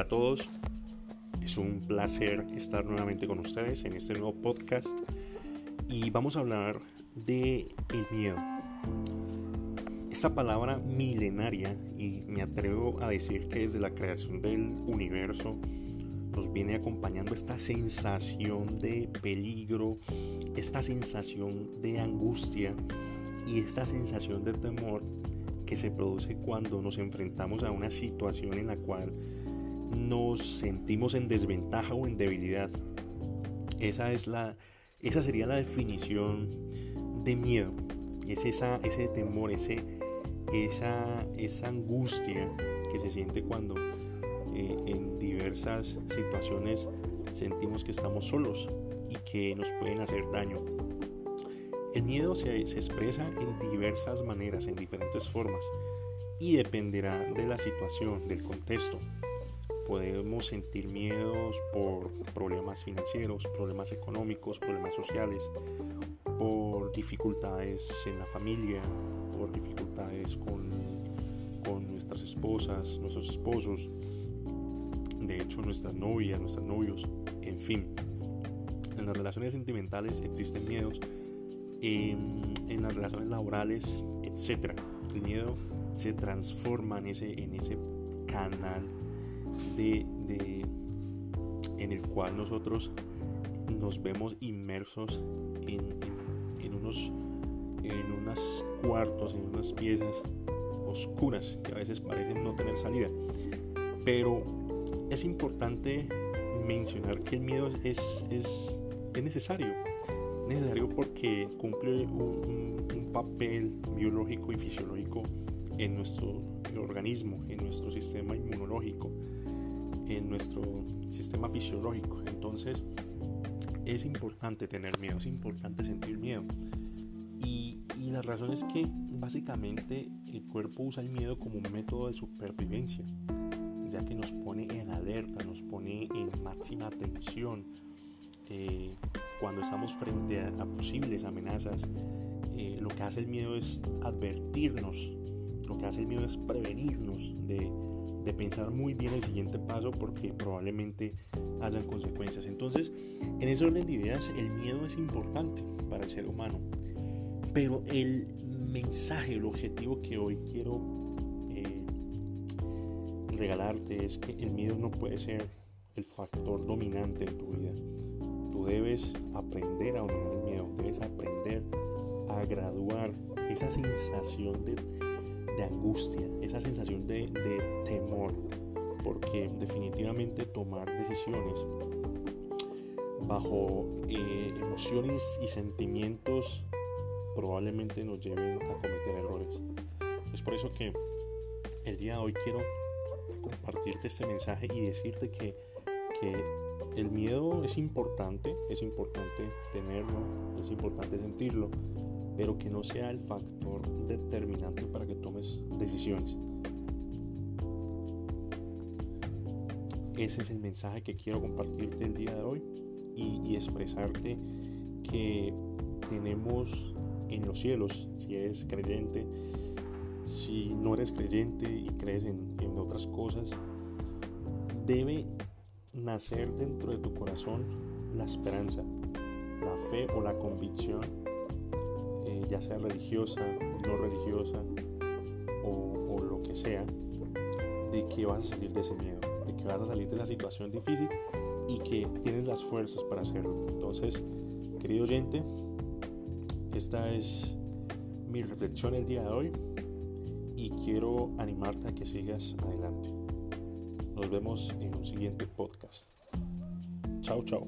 Hola a todos, es un placer estar nuevamente con ustedes en este nuevo podcast y vamos a hablar de el miedo. Esta palabra milenaria y me atrevo a decir que desde la creación del universo nos viene acompañando esta sensación de peligro, esta sensación de angustia y esta sensación de temor que se produce cuando nos enfrentamos a una situación en la cual nos sentimos en desventaja o en debilidad. Esa, es la, esa sería la definición de miedo. Es esa, ese temor, ese, esa, esa angustia que se siente cuando eh, en diversas situaciones sentimos que estamos solos y que nos pueden hacer daño. El miedo se, se expresa en diversas maneras, en diferentes formas, y dependerá de la situación, del contexto. Podemos sentir miedos por problemas financieros, problemas económicos, problemas sociales, por dificultades en la familia, por dificultades con, con nuestras esposas, nuestros esposos, de hecho nuestras novias, nuestros novios, en fin. En las relaciones sentimentales existen miedos, en, en las relaciones laborales, etc. El miedo se transforma en ese, en ese canal de, en el cual nosotros nos vemos inmersos en, en, unos en unas cuartos, en unas piezas oscuras que a veces parecen no tener salida. Pero es importante mencionar que el miedo es, es, es necesario. Necesario porque cumple un, un papel biológico y fisiológico en nuestro organismo, en nuestro sistema inmunológico, en nuestro sistema fisiológico. Entonces es importante tener miedo, es importante sentir miedo. Y, y la razón es que básicamente el cuerpo usa el miedo como un método de supervivencia, ya que nos pone en alerta, nos pone en máxima tensión. Eh, cuando estamos frente a, posibles amenazas, eh, lo que hace el miedo es advertirnos, lo que hace el miedo es prevenirnos de, de pensar muy bien el siguiente paso porque probablemente hayan consecuencias. Entonces, en ese orden de ideas, el miedo es importante para el ser humano. Pero el mensaje, el objetivo que hoy quiero eh, regalarte es que el miedo no puede ser el factor dominante en tu vida. Tú debes aprender a dominar el miedo, debes aprender a graduar esa sensación de de angustia, esa sensación de, temor, porque definitivamente tomar decisiones bajo eh, emociones y sentimientos probablemente nos lleven a cometer errores. Es por eso que el día de hoy quiero compartirte este mensaje y decirte que, que el miedo es importante, es importante tenerlo, es importante sentirlo, pero que no sea el factor determinante para que tomes decisiones. Ese es el mensaje que quiero compartirte el día de hoy y, expresarte que tenemos en los cielos, si eres creyente, si no eres creyente y crees en, en otras cosas, debe nacer dentro de tu corazón la esperanza, la fe o la convicción ya sea religiosa, no religiosa o, lo que sea, de que vas a salir de ese miedo, de que vas a salir de esa situación difícil y que tienes las fuerzas para hacerlo. Entonces, querido oyente, esta es mi reflexión el día de hoy y quiero animarte a que sigas adelante. Nos vemos en un siguiente podcast. Chao, chao.